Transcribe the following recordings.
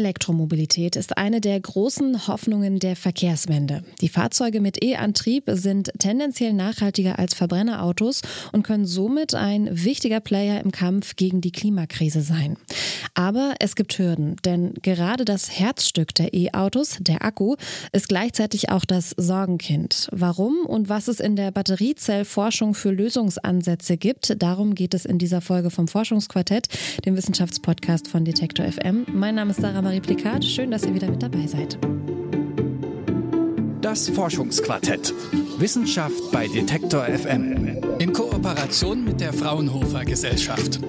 Elektromobilität ist eine der großen Hoffnungen der Verkehrswende. Die Fahrzeuge mit E-Antrieb sind tendenziell nachhaltiger als Verbrennerautos und können somit ein wichtiger Player im Kampf gegen die Klimakrise sein. Aber es gibt Hürden, denn gerade das Herzstück der E-Autos, der Akku, ist gleichzeitig auch das Sorgenkind. Warum und was es in der Batteriezellforschung für Lösungsansätze gibt, darum geht es in dieser Folge vom Forschungsquartett, dem Wissenschaftspodcast von Detektor FM. Mein Name ist Sarah Sarah-Marie Plikat. Schön, dass ihr wieder mit dabei seid. Das Forschungsquartett. Wissenschaft bei Detektor FM. In Kooperation mit der Fraunhofer Gesellschaft.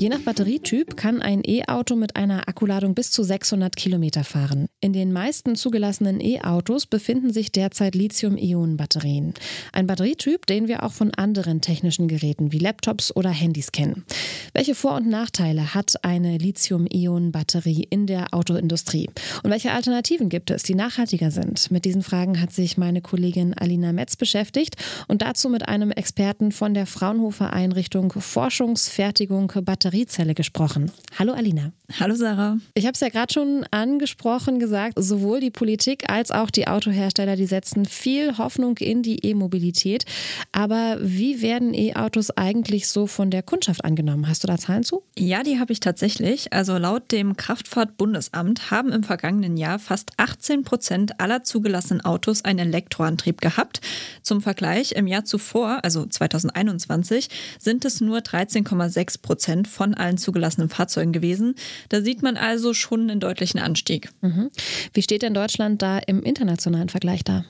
Je nach Batterietyp kann ein E-Auto mit einer Akkuladung bis zu 600 Kilometer fahren. In den meisten zugelassenen E-Autos befinden sich derzeit Lithium-Ionen-Batterien. Ein Batterietyp, den wir auch von anderen technischen Geräten wie Laptops oder Handys kennen. Welche Vor- und Nachteile hat eine Lithium-Ionen-Batterie in der Autoindustrie? Und welche Alternativen gibt es, die nachhaltiger sind? Mit diesen Fragen hat sich meine Kollegin Alina Metz beschäftigt und dazu mit einem Experten von der Fraunhofer Einrichtung Forschungsfertigung Batterie Batteriezelle gesprochen. Hallo Alina. Hallo Sarah. Ich habe es ja gerade schon angesprochen gesagt, sowohl die Politik als auch die Autohersteller, die setzen viel Hoffnung in die E-Mobilität. Aber wie werden E-Autos eigentlich so von der Kundschaft angenommen? Hast du da Zahlen zu? Ja, die habe ich tatsächlich. Also laut dem Kraftfahrtbundesamt haben im vergangenen Jahr fast 18 Prozent aller zugelassenen Autos einen Elektroantrieb gehabt. Zum Vergleich, im Jahr zuvor, also 2021, sind es nur 13,6 Prozent von allen zugelassenen Fahrzeugen gewesen. Da sieht man also schon einen deutlichen Anstieg. Mhm. Wie steht denn Deutschland da im internationalen Vergleich da?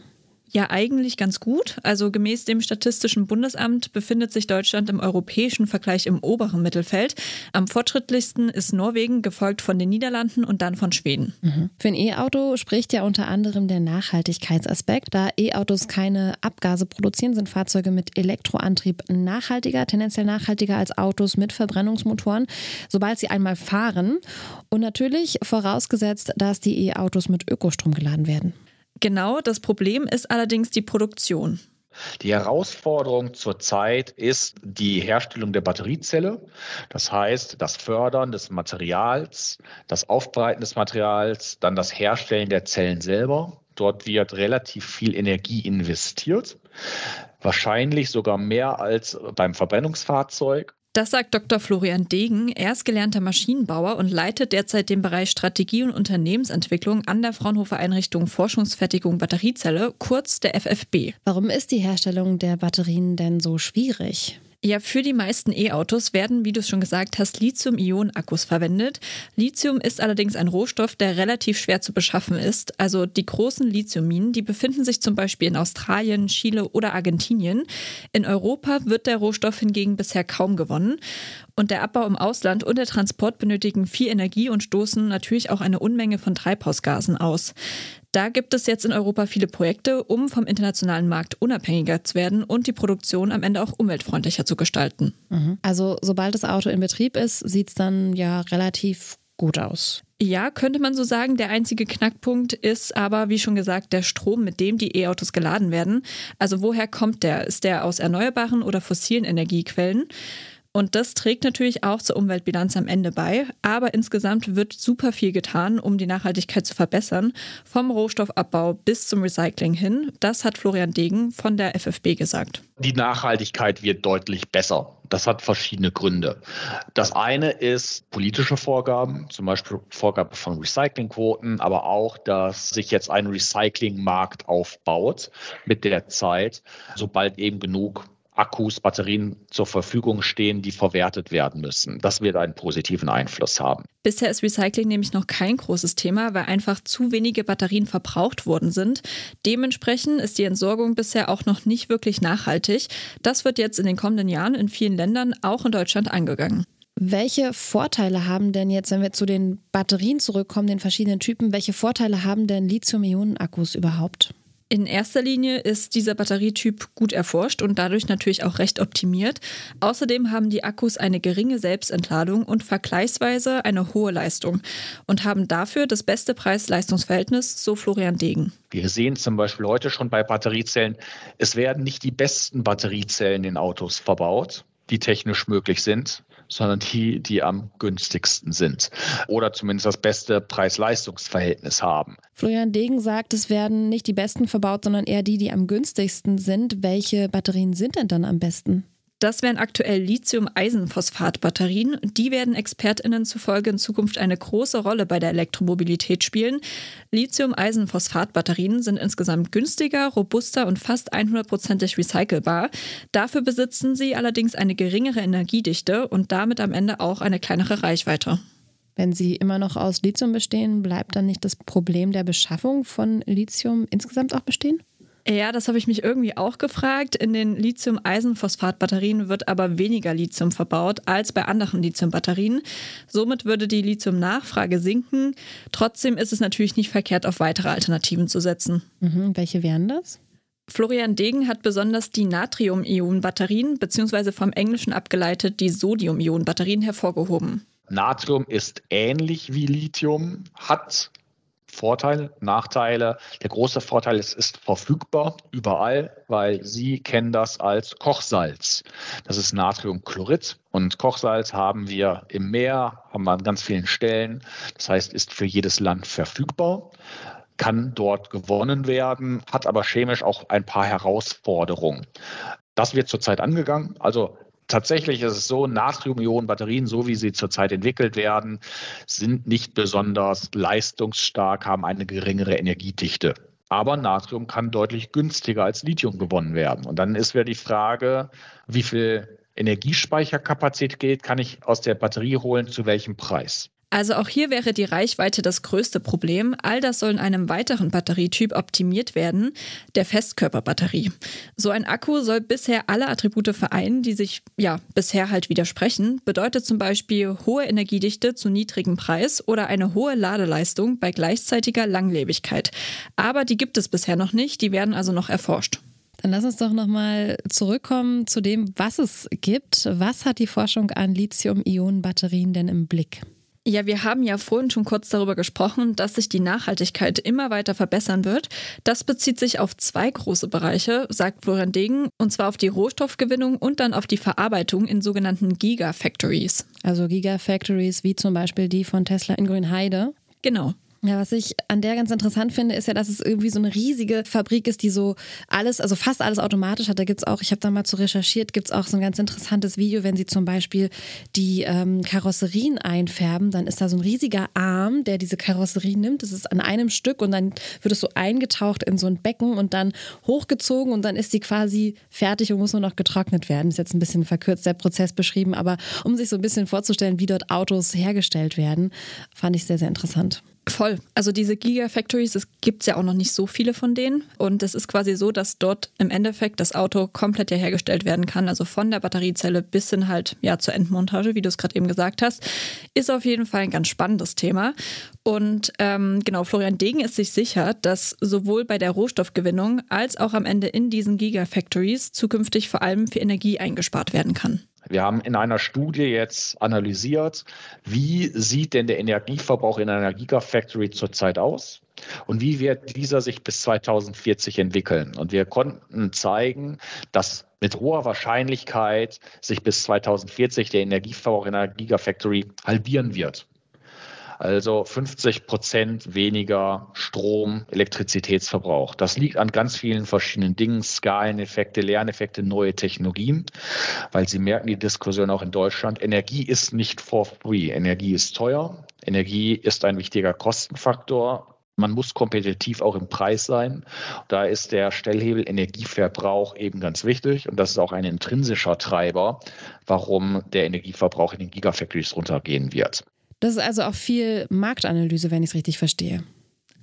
Ja, eigentlich ganz gut. Also gemäß dem Statistischen Bundesamt befindet sich Deutschland im europäischen Vergleich im oberen Mittelfeld. Am fortschrittlichsten ist Norwegen, gefolgt von den Niederlanden und dann von Schweden. Mhm. Für ein E-Auto spricht ja unter anderem der Nachhaltigkeitsaspekt. Da E-Autos keine Abgase produzieren, sind Fahrzeuge mit Elektroantrieb nachhaltiger, tendenziell nachhaltiger als Autos mit Verbrennungsmotoren, sobald sie einmal fahren. Und natürlich vorausgesetzt, dass die E-Autos mit Ökostrom geladen werden. Genau, das Problem ist allerdings die Produktion. Die Herausforderung zurzeit ist die Herstellung der Batteriezelle. Das heißt, das Fördern des Materials, das Aufbereiten des Materials, dann das Herstellen der Zellen selber. Dort wird relativ viel Energie investiert. Wahrscheinlich sogar mehr als beim Verbrennungsfahrzeug. Das sagt Dr. Florian Degen. Er ist gelernter Maschinenbauer und leitet derzeit den Bereich Strategie und Unternehmensentwicklung an der Fraunhofer Einrichtung Forschungsfertigung Batteriezelle, kurz der FFB. Warum ist die Herstellung der Batterien denn so schwierig? Ja, für die meisten E-Autos werden, wie du es schon gesagt hast, Lithium-Ionen-Akkus verwendet. Lithium ist allerdings ein Rohstoff, der relativ schwer zu beschaffen ist. Also die großen Lithiumminen, die befinden sich zum Beispiel in Australien, Chile oder Argentinien. In Europa wird der Rohstoff hingegen bisher kaum gewonnen. Und der Abbau im Ausland und der Transport benötigen viel Energie und stoßen natürlich auch eine Unmenge von Treibhausgasen aus. Da gibt es jetzt in Europa viele Projekte, um vom internationalen Markt unabhängiger zu werden und die Produktion am Ende auch umweltfreundlicher zu gestalten. Mhm. Also sobald das Auto in Betrieb ist, sieht es dann ja relativ gut aus. Ja, könnte man so sagen. Der einzige Knackpunkt ist aber, wie schon gesagt, der Strom, mit dem die E-Autos geladen werden. Also woher kommt der? Ist der aus erneuerbaren oder fossilen Energiequellen? Und das trägt natürlich auch zur Umweltbilanz am Ende bei. Aber insgesamt wird super viel getan, um die Nachhaltigkeit zu verbessern. Vom Rohstoffabbau bis zum Recycling hin. Das hat Florian Degen von der FFB gesagt. Die Nachhaltigkeit wird deutlich besser. Das hat verschiedene Gründe. Das eine ist politische Vorgaben, zum Beispiel Vorgabe von Recyclingquoten, aber auch, dass sich jetzt ein Recyclingmarkt aufbaut mit der Zeit, sobald eben genug Akkus, Batterien zur Verfügung stehen, die verwertet werden müssen. Das wird einen positiven Einfluss haben. Bisher ist Recycling nämlich noch kein großes Thema, weil einfach zu wenige Batterien verbraucht worden sind. Dementsprechend ist die Entsorgung bisher auch noch nicht wirklich nachhaltig. Das wird jetzt in den kommenden Jahren in vielen Ländern, auch in Deutschland, angegangen. Welche Vorteile haben denn jetzt, wenn wir zu den Batterien zurückkommen, den verschiedenen Typen, welche Vorteile haben denn Lithium-Ionen-Akkus überhaupt? In erster Linie ist dieser Batterietyp gut erforscht und dadurch natürlich auch recht optimiert. Außerdem haben die Akkus eine geringe Selbstentladung und vergleichsweise eine hohe Leistung und haben dafür das beste Preis-Leistungs-Verhältnis, so Florian Degen. Wir sehen zum Beispiel heute schon bei Batteriezellen, es werden nicht die besten Batteriezellen in Autos verbaut, die technisch möglich sind, sondern die, die am günstigsten sind oder zumindest das beste Preis-Leistungs-Verhältnis haben. Florian Degen sagt, es werden nicht die besten verbaut, sondern eher die, die am günstigsten sind. Welche Batterien sind denn dann am besten? Das wären aktuell Lithium-Eisenphosphat-Batterien. Die werden ExpertInnen zufolge in Zukunft eine große Rolle bei der Elektromobilität spielen. Lithium-Eisenphosphat-Batterien sind insgesamt günstiger, robuster und fast 100%ig recycelbar. Dafür besitzen sie allerdings eine geringere Energiedichte und damit am Ende auch eine kleinere Reichweite. Wenn sie immer noch aus Lithium bestehen, bleibt dann nicht das Problem der Beschaffung von Lithium insgesamt auch bestehen? Ja, das habe ich mich irgendwie auch gefragt. In den Lithium-Eisenphosphat-Batterien wird aber weniger Lithium verbaut als bei anderen Lithium-Batterien. Somit würde die Lithium-Nachfrage sinken. Trotzdem ist es natürlich nicht verkehrt, auf weitere Alternativen zu setzen. Mhm, welche wären das? Florian Degen hat besonders die Natrium-Ionen-Batterien beziehungsweise vom Englischen abgeleitet die Sodium-Ionen-Batterien hervorgehoben. Natrium ist ähnlich wie Lithium, hat Vorteile, Nachteile. Der große Vorteil ist, es ist verfügbar überall, weil Sie kennen das als Kochsalz. Das ist Natriumchlorid und Kochsalz haben wir im Meer, haben wir an ganz vielen Stellen. Das heißt, ist für jedes Land verfügbar kann dort gewonnen werden, hat aber chemisch auch ein paar Herausforderungen. Das wird zurzeit angegangen. Also Tatsächlich ist es so, Natrium-Ionen-Batterien, so wie sie zurzeit entwickelt werden, sind nicht besonders leistungsstark, haben eine geringere Energiedichte. Aber Natrium kann deutlich günstiger als Lithium gewonnen werden. Und dann ist wieder die Frage, wie viel Energiespeicherkapazität kann ich aus der Batterie holen, zu welchem Preis? Also auch hier wäre die Reichweite das größte Problem. All das soll in einem weiteren Batterietyp optimiert werden, der Festkörperbatterie. So ein Akku soll bisher alle Attribute vereinen, die sich ja bisher halt widersprechen. Bedeutet zum Beispiel hohe Energiedichte zu niedrigem Preis oder eine hohe Ladeleistung bei gleichzeitiger Langlebigkeit. Aber die gibt es bisher noch nicht, die werden also noch erforscht. Dann lass uns doch nochmal zurückkommen zu dem, was es gibt. Was hat die Forschung an Lithium-Ionen-Batterien denn im Blick? Ja, wir haben ja vorhin schon kurz darüber gesprochen, dass sich die Nachhaltigkeit immer weiter verbessern wird. Das bezieht sich auf zwei große Bereiche, sagt Florian Degen, und zwar auf die Rohstoffgewinnung und dann auf die Verarbeitung in sogenannten Gigafactories. Also Gigafactories wie zum Beispiel die von Tesla in Grünheide. Genau. Ja, was ich an der ganz interessant finde, ist ja, dass es irgendwie so eine riesige Fabrik ist, die so alles, also fast alles automatisch hat. Da gibt's auch, ich habe da mal zu recherchiert, gibt's auch so ein ganz interessantes Video, wenn sie zum Beispiel die ähm, Karosserien einfärben, dann ist da so ein riesiger Arm, der diese Karosserie nimmt. Das ist an einem Stück und dann wird es so eingetaucht in so ein Becken und dann hochgezogen und dann ist die quasi fertig und muss nur noch getrocknet werden. Ist jetzt ein bisschen verkürzt der Prozess beschrieben, aber um sich so ein bisschen vorzustellen, wie dort Autos hergestellt werden, fand ich sehr, sehr interessant. Voll. Also diese Gigafactories, es gibt ja auch noch nicht so viele von denen. Und es ist quasi so, dass dort im Endeffekt das Auto komplett ja hergestellt werden kann. Also von der Batteriezelle bis hin halt ja zur Endmontage, wie du es gerade eben gesagt hast. Ist auf jeden Fall ein ganz spannendes Thema. Und ähm, genau, Florian Degen ist sich sicher, dass sowohl bei der Rohstoffgewinnung als auch am Ende in diesen Gigafactories zukünftig vor allem für Energie eingespart werden kann. Wir haben in einer Studie jetzt analysiert, wie sieht denn der Energieverbrauch in einer Gigafactory zurzeit aus und wie wird dieser sich bis 2040 entwickeln. Und wir konnten zeigen, dass mit hoher Wahrscheinlichkeit sich bis 2040 der Energieverbrauch in einer Gigafactory halbieren wird. Also 50 Prozent weniger Strom, Elektrizitätsverbrauch. Das liegt an ganz vielen verschiedenen Dingen, Skaleneffekte, Lerneffekte, neue Technologien, weil Sie merken die Diskussion auch in Deutschland. Energie ist nicht for free. Energie ist teuer. Energie ist ein wichtiger Kostenfaktor. Man muss kompetitiv auch im Preis sein. Da ist der Stellhebel Energieverbrauch eben ganz wichtig. Und das ist auch ein intrinsischer Treiber, warum der Energieverbrauch in den Gigafactories runtergehen wird. Das ist also auch viel Marktanalyse, wenn ich es richtig verstehe.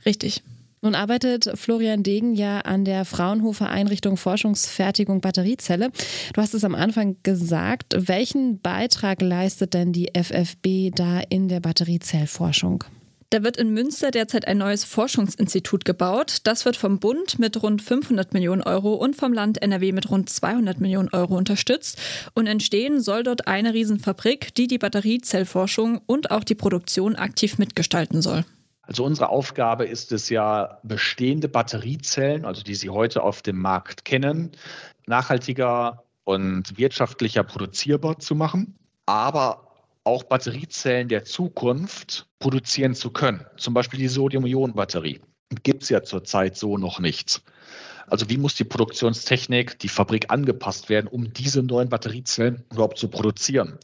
Richtig. Nun arbeitet Florian Degen ja an der Fraunhofer Einrichtung Forschungsfertigung Batteriezelle. Du hast es am Anfang gesagt. Welchen Beitrag leistet denn die FFB da in der Batteriezellforschung? Da wird in Münster derzeit ein neues Forschungsinstitut gebaut. Das wird vom Bund mit rund 500 Millionen Euro und vom Land NRW mit rund 200 Millionen Euro unterstützt. Und entstehen soll dort eine Riesenfabrik, die die Batteriezellforschung und auch die Produktion aktiv mitgestalten soll. Also unsere Aufgabe ist es ja, bestehende Batteriezellen, also die Sie heute auf dem Markt kennen, nachhaltiger und wirtschaftlicher produzierbar zu machen. aber auch Batteriezellen der Zukunft produzieren zu können. Zum Beispiel die Sodium-Ionen-Batterie. Gibt es ja zurzeit so noch nichts. Also wie muss die Produktionstechnik, die Fabrik angepasst werden, um diese neuen Batteriezellen überhaupt zu produzieren?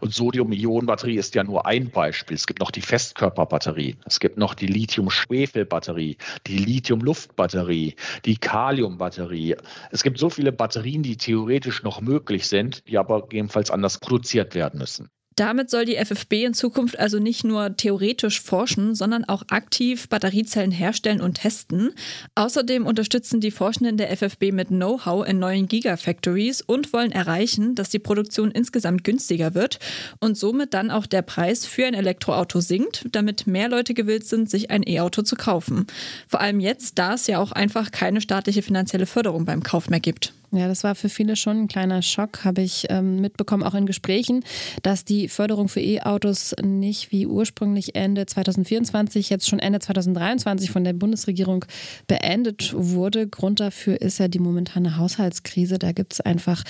Und Sodium-Ionen-Batterie ist ja nur ein Beispiel. Es gibt noch die Festkörperbatterie, es gibt noch die Lithium-Schwefel-Batterie, die Lithium-Luft-Batterie, die Kalium-Batterie. Es gibt so viele Batterien, die theoretisch noch möglich sind, die aber gegebenenfalls anders produziert werden müssen. Damit soll die FFB in Zukunft also nicht nur theoretisch forschen, sondern auch aktiv Batteriezellen herstellen und testen. Außerdem unterstützen die Forschenden der FFB mit Know-how in neuen Gigafactories und wollen erreichen, dass die Produktion insgesamt günstiger wird und somit dann auch der Preis für ein Elektroauto sinkt, damit mehr Leute gewillt sind, sich ein E-Auto zu kaufen. Vor allem jetzt, da es ja auch einfach keine staatliche finanzielle Förderung beim Kauf mehr gibt. Ja, das war für viele schon ein kleiner Schock, habe ich ähm, mitbekommen, auch in Gesprächen, dass die Förderung für E-Autos nicht wie ursprünglich Ende 2024, jetzt schon Ende 2023 von der Bundesregierung beendet wurde. Grund dafür ist ja die momentane Haushaltskrise. Da gibt es einfach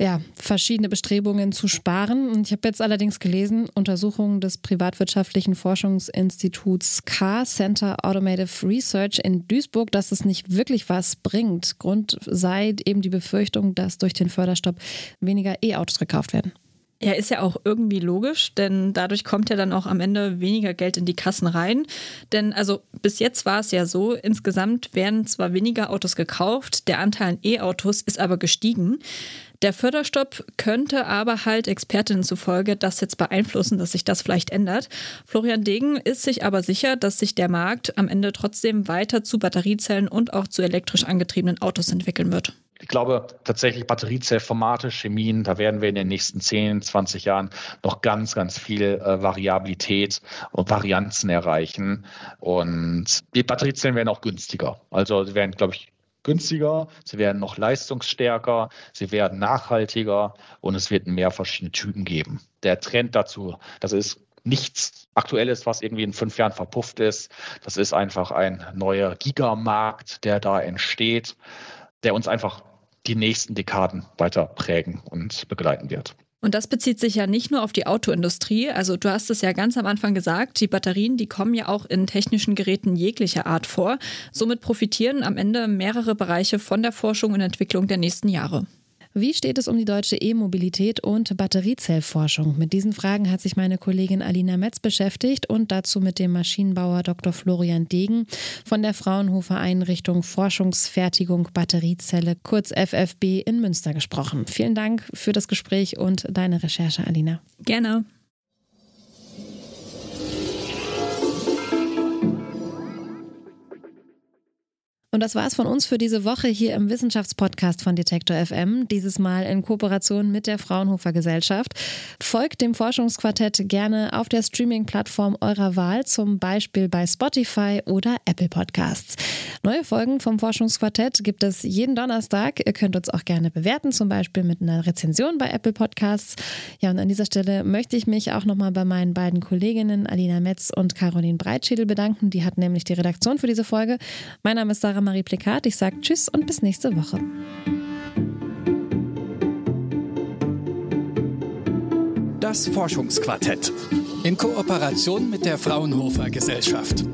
ja, verschiedene Bestrebungen zu sparen. Und ich habe jetzt allerdings gelesen, Untersuchungen des privatwirtschaftlichen Forschungsinstituts Car Center Automotive Research in Duisburg, dass es nicht wirklich was bringt. Grund sei eben die Befürchtung, dass durch den Förderstopp weniger E-Autos gekauft werden. Ja, ist ja auch irgendwie logisch, denn dadurch kommt ja dann auch am Ende weniger Geld in die Kassen rein. Denn also bis jetzt war es ja so, insgesamt werden zwar weniger Autos gekauft, der Anteil an E-Autos ist aber gestiegen. Der Förderstopp könnte aber halt Expertinnen zufolge das jetzt beeinflussen, dass sich das vielleicht ändert. Florian Degen ist sich aber sicher, dass sich der Markt am Ende trotzdem weiter zu Batteriezellen und auch zu elektrisch angetriebenen Autos entwickeln wird. Ich glaube tatsächlich Batteriezellformate, Chemien, da werden wir in den nächsten 10, 20 Jahren noch ganz, ganz viel äh, Variabilität und Varianzen erreichen. Und die Batteriezellen werden auch günstiger. Also werden, glaube ich, günstiger, sie werden noch leistungsstärker, sie werden nachhaltiger und es wird mehr verschiedene Typen geben. Der Trend dazu, das ist nichts Aktuelles, was irgendwie in fünf Jahren verpufft ist. Das ist einfach ein neuer Gigamarkt, der da entsteht, der uns einfach die nächsten Dekaden weiter prägen und begleiten wird. Und das bezieht sich ja nicht nur auf die Autoindustrie. Also du hast es ja ganz am Anfang gesagt, die Batterien, die kommen ja auch in technischen Geräten jeglicher Art vor. Somit profitieren am Ende mehrere Bereiche von der Forschung und Entwicklung der nächsten Jahre. Wie steht es um die deutsche E-Mobilität und Batteriezellforschung? Mit diesen Fragen hat sich meine Kollegin Alina Metz beschäftigt und dazu mit dem Maschinenbauer Dr. Florian Degen von der Fraunhofer Einrichtung Forschungsfertigung Batteriezelle, kurz FFB, in Münster gesprochen. Vielen Dank für das Gespräch und deine Recherche, Alina. Gerne. Und das war's von uns für diese Woche hier im Wissenschaftspodcast von Detektor FM. Dieses Mal in Kooperation mit der Fraunhofer Gesellschaft. Folgt dem Forschungsquartett gerne auf der Streaming-Plattform eurer Wahl, zum Beispiel bei Spotify oder Apple Podcasts. Neue Folgen vom Forschungsquartett gibt es jeden Donnerstag. Ihr könnt uns auch gerne bewerten, zum Beispiel mit einer Rezension bei Apple Podcasts. Ja, und an dieser Stelle möchte ich mich auch nochmal bei meinen beiden Kolleginnen Alina Metz und Caroline Breitschädel bedanken. Die hatten nämlich die Redaktion für diese Folge. Mein Name ist Sarah Sarah Marie Plikat. Ich sage Tschüss und bis nächste Woche. Das Forschungsquartett in Kooperation mit der Fraunhofer Gesellschaft.